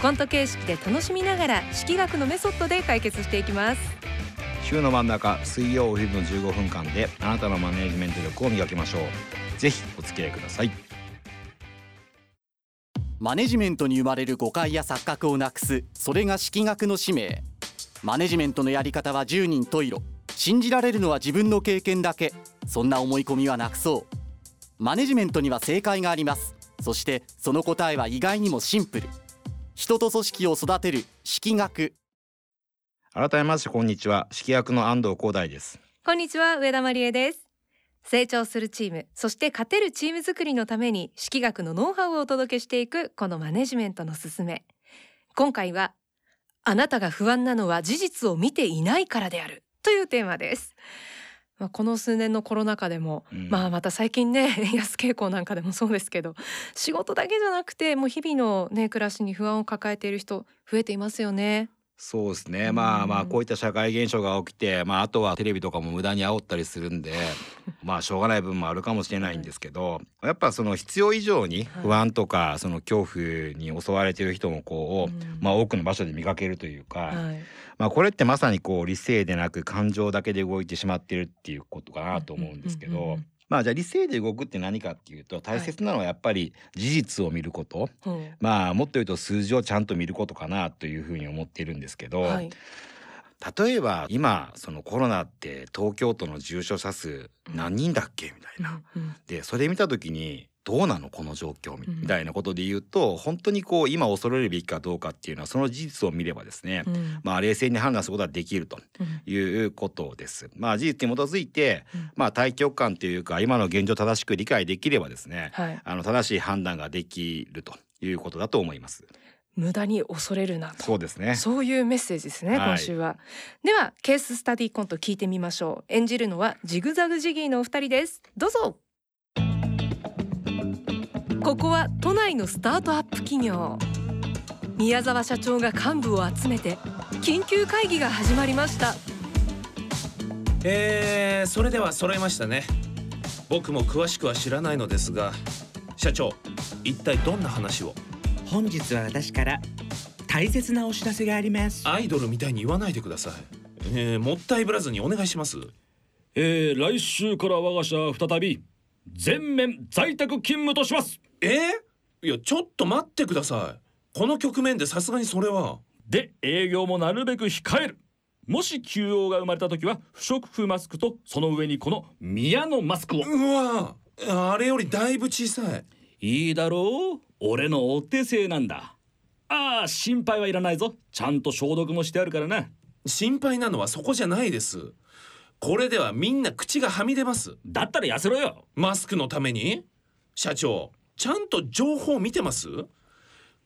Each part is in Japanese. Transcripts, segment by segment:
コント形式で楽しみながら式学のメソッドで解決していきます。週の真ん中水曜お昼の15分間であなたのマネジメント力を磨きましょう。ぜひお付き合いください。マネジメントに生まれる誤解や錯覚をなくすそれが式学の使命。マネジメントのやり方は10人十色。信じられるのは自分の経験だけ。そんな思い込みはなくそう。マネジメントには正解があります。そしてその答えは意外にもシンプル人と組織を育てる式学。改めましてこんにちは。式学の安藤光大です。こんにちは上田真理恵です。成長するチームそして勝てるチーム作りのために式学のノウハウをお届けしていくこのマネジメントのすすめ。今回はあなたが不安なのは事実を見ていないからであるというテーマです。まあ、この数年のコロナ禍でも、うんまあまた最近ね円 安傾向なんかでもそうですけど仕事だけじゃなくてもう日々のね暮らしに不安を抱えている人増えていますよね。そうですね、うん。まあまあこういった社会現象が起きてまああとはテレビとかも無駄に煽ったりするんで まあしょうがない部分もあるかもしれないんですけどやっぱその必要以上に不安とかその恐怖に襲われている人もこう、うん。まあ多くの場所で見かけるというか、はい、まあこれってまさにこう理性でなく感情だけで動いてしまってるっていうことかなと思うんですけどまあじゃあ理性で動くって何かっていうと大切なのはやっぱり事実を見ること、う。んまあもっと言うと数字をちゃんと見ることかなというふうに思っているんですけど、はい、例えば今そのコロナって東京都の重症者数何人だっけ？みたいな。うん。でそれ見た時にどうなのこの状況みたいなことで言うと本当にこう今恐れるべきかどうかっていうのはその事実を見ればですね、うん。まあ冷静に判断することができるとうん。いうことです。まあ事実に基づいて、うん。まあ対局観というか今の現状を正しく理解できればですね、はい、あの正しい判断ができるということだと思います。無駄に恐れるなと。そうですね。そういうメッセージですね、はい。今週は。ではケーススタディコント聞いてみましょう。演じるのはジグザグジギーのお二人です。どうぞここは都内のスタートアップ企業。宮沢社長が幹部を集めて緊急会議が始まりました。えー、それでは揃いましたね。僕も詳しくは知らないのですが社長一体どんな話を？本日は私から大切なお知らせがあります。アイドルみたいに言わないでください。えー、もったいぶらずにお願いします。えー、来週から我が社は再び全面在宅勤務としますえ？ー、いやちょっと待ってください。この局面でさすがにそれは。で営業もなるべく控える。もし休養が生まれた時は不織布マスクとその上にこの宮のマスクを。うわ。あれよりだいぶ小さい。いいだろう。俺のお手製なんだ。ああ心配はいらないぞ。ちゃんと消毒もしてあるからな。心配なのはそこじゃないです。これではみんな口がはみ出ます。だったら痩せろよ。マスクのために。社長ちゃんと情報見てます？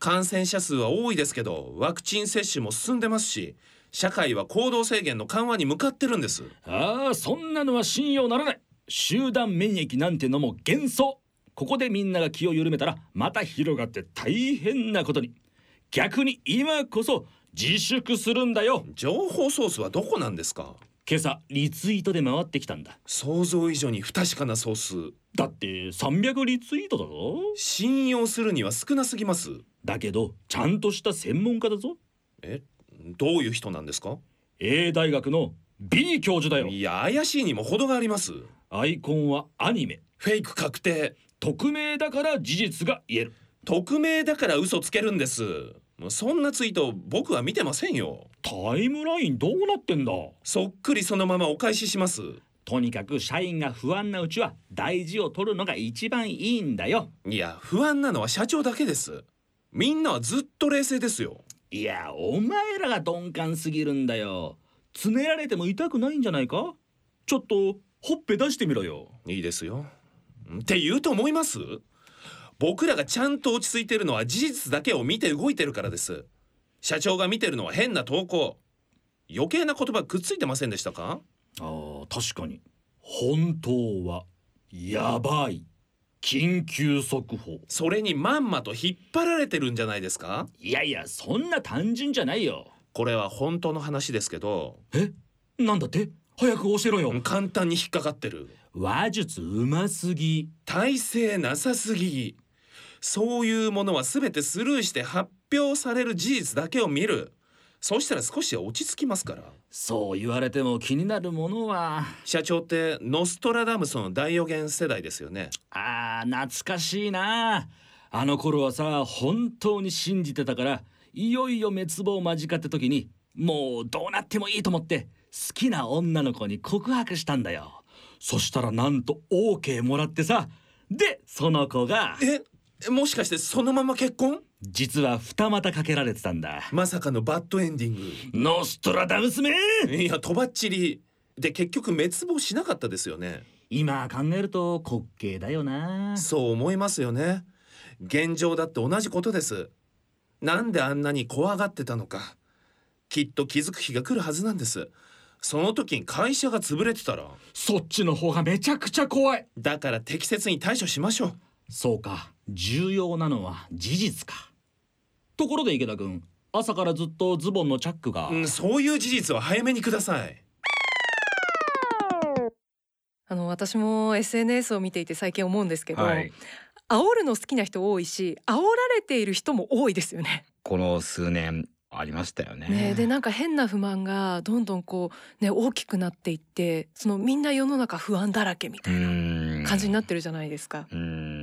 感染者数は多いですけどワクチン接種も進んでますし社会は行動制限の緩和に向かってるんです。ああそんなのは信用ならない。集団免疫なんてのも幻想ここでみんなが気を緩めたらまた広がって大変なことに。逆に今こそ自粛するんだよ。情報ソースはどこなんですか？今朝リツイートで回ってきたんだ。想像以上に不確かなソースだって300リツイートだぞ。信用するには少なすぎます。だけどちゃんとした専門家だぞ。えどういう人なんですか？A 大学の B 教授だよ。いや怪しいにも程があります。アイコンはアニメ。フェイク確定。匿名だから事実が言える。匿名だから嘘つけるんですもうそんなツイート僕は見てませんよ。タイムラインどうなってんだ？そっくりそのままお返しします。とにかく社員が不安なうちは大事を取るのが一番いいんだよ。いや不安なのは社長だけです。みんなはずっと冷静ですよ。いやお前らが鈍感すぎるんだよ。つねられても痛くないんじゃないか？ちょっとほっぺ出してみろよ。いいですよ。って言うと思います？僕らがちゃんと落ち着いてるのは事実だけを見て動いてるからです。社長が見てるのは変な投稿。余計な言葉くっついてませんでしたか？あー確かに。本当はやばい。緊急速報。それにまんまと引っ張られてるんじゃないですか？いやいやそんな単純じゃないよ。これは本当の話ですけど。え？なんだって？早く教えろよ。簡単に引っかかってる。話術うますぎ。体制なさすぎそういうものは全てスルーして発表される事実だけを見る。そうしたら少しは落ち着きますから。そう言われても気になるものは。社長ってノストラダムスの大予言世代ですよね。あー懐かしいな。あの頃はさ本当に信じてたからいよいよ滅亡間近って時にもうどうなってもいいと思って好きな女の子に告白したんだよ。そしたらなんと OK もらってさ。でその子がえ？もしかしてそのまま結婚？実は二股かけられてたんだ。まさかのバッドエンディング。ノストラダムスめいやとばっちり。で結局滅亡しなかったですよね。今考えると滑稽だよな。そう思いますよね。現状だって同じことです。なんであんなに怖がってたのか。きっと気づく日が来るはずなんです。その時に会社が潰れてたら。そっちの方がめちゃくちゃ怖い。だから適切に対処しましょう。そうか重要なのは事実かところで池田君朝からずっとズボンのチャックが、うん、そういう事実は早めにくださいあの私も SNS を見ていて最近思うんですけど、はい、煽るの好きな人多いし煽られている人も多いですよね。この数年ありましたよね。ねでなんか変な不満がどんどんこうね大きくなっていってそのみんな世の中不安だらけみたいな感じになってるじゃないですか。うーん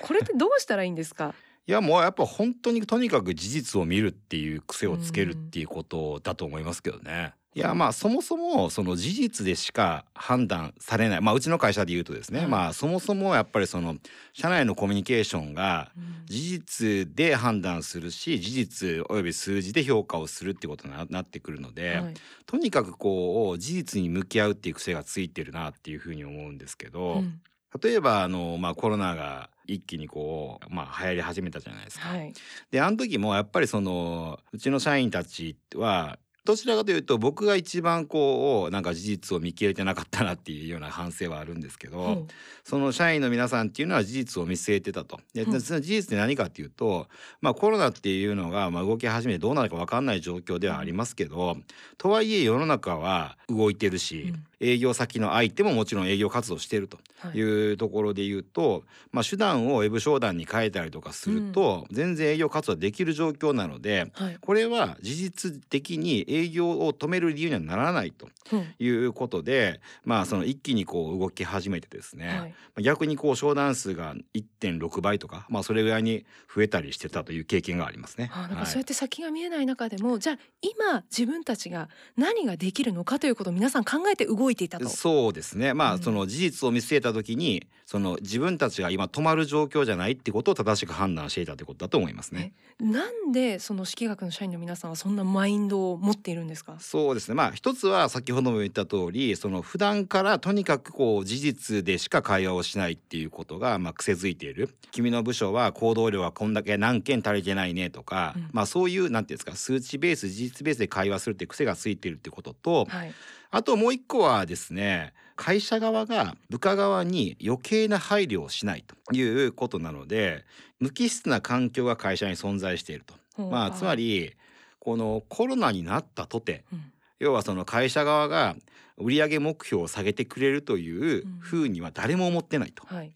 これってどうしたらいいんですか？いやもうやっぱ本当にとにかく事実を見るっていう癖をつけるっていうことだと思いますけどね。いやまあそもそもその事実でしか判断されない。まあうちの会社で言うとですね、はい。まあそもそもやっぱりその社内のコミュニケーションが事実で判断するし事実および数字で評価をするってことにななってくるので、はい。とにかくこう事実に向き合うっていう癖がついてるなっていうふうに思うんですけど、うん。例えばあの、まあ、コロナが一気にこう、まあ、流行り始めたじゃないですか。はいであの時もやっぱりそのうちの社員たちはどちらかというと僕が一番こうなんか事実を見切れてなかったなっていうような反省はあるんですけど、うんその社員の皆さんっていうのは事実を見据えてたと。でうんその事実って何かっていうと、まあ、コロナっていうのがまあ動き始めてどうなるか分かんない状況ではありますけど、とはいえ世の中は動いてるし、うん営業先の相手ももちろん営業活動してるとはい。いうところで言うと、まあ、手段をウェブ商談に変えたりとかすると、全然営業活動できる状況なのではい。これは事実的に営業を止める理由にはならないとうん。いうことで、まあ、その一気にこう動き始めてですね、はい。まあ逆にこう商談数が1.6倍とか、まあ、それぐらいに増えたりしてたという経験がありますね。あなんはい。かそうやって先が見えない中でも、じゃあ今自分たちが何ができるのかということを皆さん考えて動いていたと。そうですねまあ、うんその事実を見据えた時にその自分たちが今止まる状況じゃないってことを正しく判断していたということだと思いますね。なんでその式学の社員の皆さんはそんなマインドを持っているんですか？そうですねまあ一つは先ほども言った通りその普段からとにかくこう事実でしか会話をしないっていうことがまあ癖づいている君の部署は行動量がこんだけ何件足りてないねとか、うんまあそういうなんていうんですか数値ベース事実ベースで会話するって癖がついているってことと、はい。あともう一個はですね会社側が部下側に余計な配慮をしないということなので無機質な環境が会社に存在していると。まあつま、りこのコロナになったとてうん要はその会社側が売上目標を下げてくれるというふうには誰も思ってないと。はい。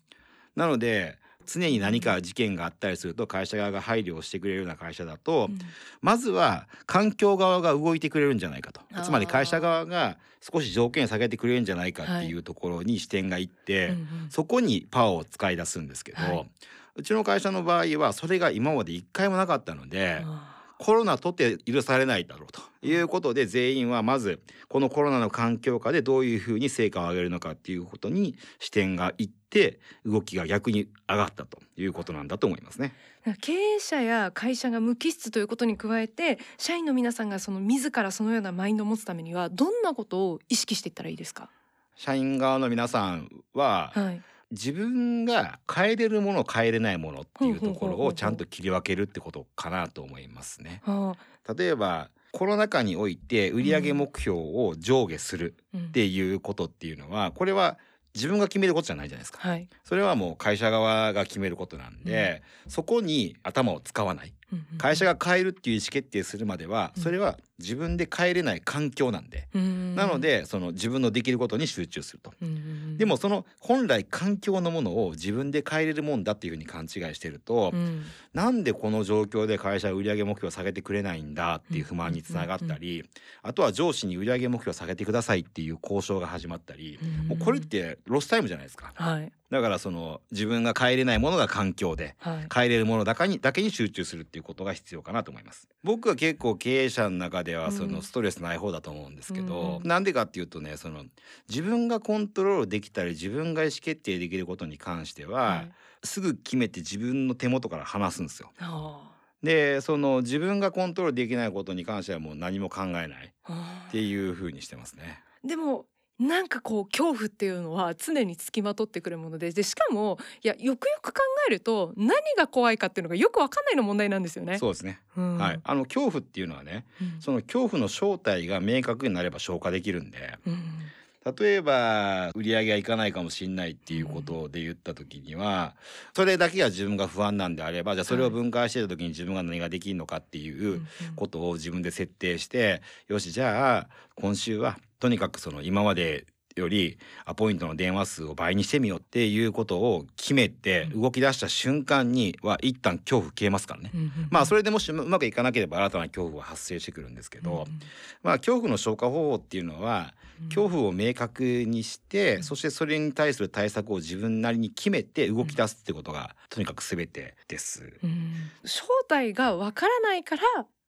なので常に何か事件があったりすると会社側が配慮をしてくれるような会社だと、うん。まずは環境側が動いてくれるんじゃないかと。つまり会社側が少し条件下げてくれるんじゃないかっていうところに視点がいって、うんうん。そこにパワーを使い出すんですけど、はい。うちの会社の場合はそれが今まで一回もなかったので。あコロナとて許されないだろうということで全員はまずこのコロナの環境下でどういうふうに成果を上げるのかっていうことに視点がいって動きが逆に上がったということなんだと思いますね。ー経営者や会社が無機質ということに加えて社員の皆さんがその自らそのようなマインドを持つためにはどんなことを意識していったらいいですか？社員側の皆さんははい。自分が変えれるもの変えれないものっていうところをちゃんと切り分けるってことかなと思いますね。あ例えばコロナ禍において売上目標を上下するうんっていうことっていうのはこれは自分が決めることじゃないじゃないですか。はい。それはもう会社側が決めることなんで、そこに頭を使わないうんうん会社が変えるっていう意思決定するまではうん。それは自分で変えれない環境なんで、うんなの、でその自分のできることに集中すると。うんでもその本来環境のものを自分で変えれるもんだっていうふうに勘違いしてると、うん。なんでこの状況で会社は売上目標を下げてくれないんだっていう不満につながったり、あとは上司に売上目標を下げてくださいっていう交渉が始まったり、もうこれってロスタイムじゃないですか。はいだからその自分が変えれないものが環境ではい。変えれるものだけにだけに集中するっていうことが必要かなと思います。僕は結構経営者の中ではそうんのストレスない方だと思うんですけど、うんなんでかっていうとねその自分がコントロールできたり自分が意思決定できることに関しては、はいすぐ決めて自分の手元から離すんですよ。あでその自分がコントロールできないことに関してはもう何も考えないあっていう風にしてますね。でもなんかこう恐怖っていうのは常につきまとってくるものででしかもいやよくよく考えると何が怖いかっていうのがよくわかんないの問題なんですよね。そうですね。うんはい。あの恐怖っていうのはね、うんその恐怖の正体が明確になれば消化できるんで、うん例えば売り上げがいかないかもしれないっていうことで言った時には、それだけが自分が不安なんであればじゃあそれを分解してた時に自分が何ができるのかっていうことを自分で設定してよしじゃあ今週はとにかくその今までよりアポイントの電話数を倍にしてみようっていうことを決めて動き出した瞬間には一旦恐怖消えますからね。うんうんまあそれでもしうまくいかなければ新たな恐怖は発生してくるんですけど、まあ恐怖の消化方法っていうのは恐怖を明確にして、そしてそれに対する対策を自分なりに決めて動き出すってことがとにかく全てです。うん。正体がわからないから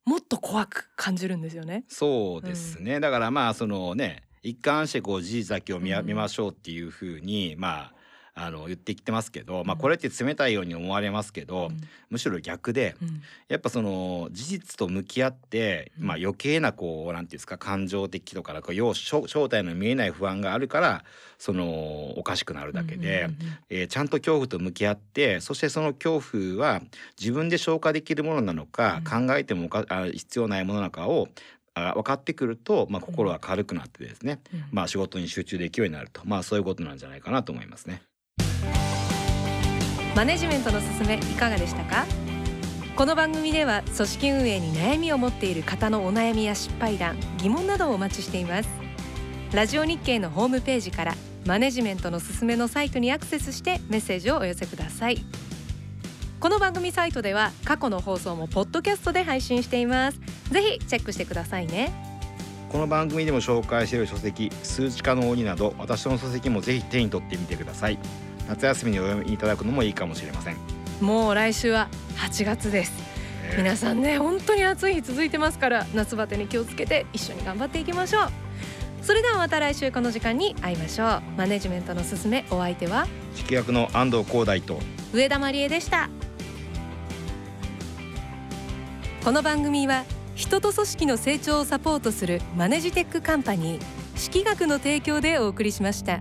もっと怖く感じるんですよね。そうですね、だからまあそのね一貫してこう事実だけを見ましょうっていうふうにまああの言ってきてますけど、まあうん。これって冷たいように思われますけど、うん。むしろ逆でうん。やっぱその事実と向き合って、うん。まあ余計なこうなんていうんですか感情的とかこう要正正体の見えない不安があるからそのおかしくなるだけで、うんうんうんえーちゃんと恐怖と向き合ってそしてその恐怖は自分で消化できるものなのか、考えてもおかあ必要ないものなのかをあ分かってくると、まあ、心は軽くなってですね、うん。まあ、仕事に集中できるようになると、まあ、そういうことなんじゃないかなと思いますね。マネジメントのすすめいかがでしたか？この番組では組織運営に悩みを持っている方のお悩みや失敗談疑問などをお待ちしています。ラジオ日経のホームページからマネジメントのすすめのサイトにアクセスしてメッセージをお寄せください。この番組サイトでは過去の放送もポッドキャストで配信しています。ぜひチェックしてくださいね。この番組でも紹介している書籍「数値化の鬼」など私の書籍もぜひ手に取ってみてください。夏休みにお読みいただくのもいいかもしれません、もう来週は8月です。えー皆さんね本当に暑い日続いてますから夏バテに気をつけて一緒に頑張っていきましょう。それではまた来週この時間に会いましょう。マネジメントのすすめお相手は？指揮役の安藤光大と。上田真理恵でした。この番組は人と組織の成長をサポートするマネジテックカンパニー識学の提供でお送りしました。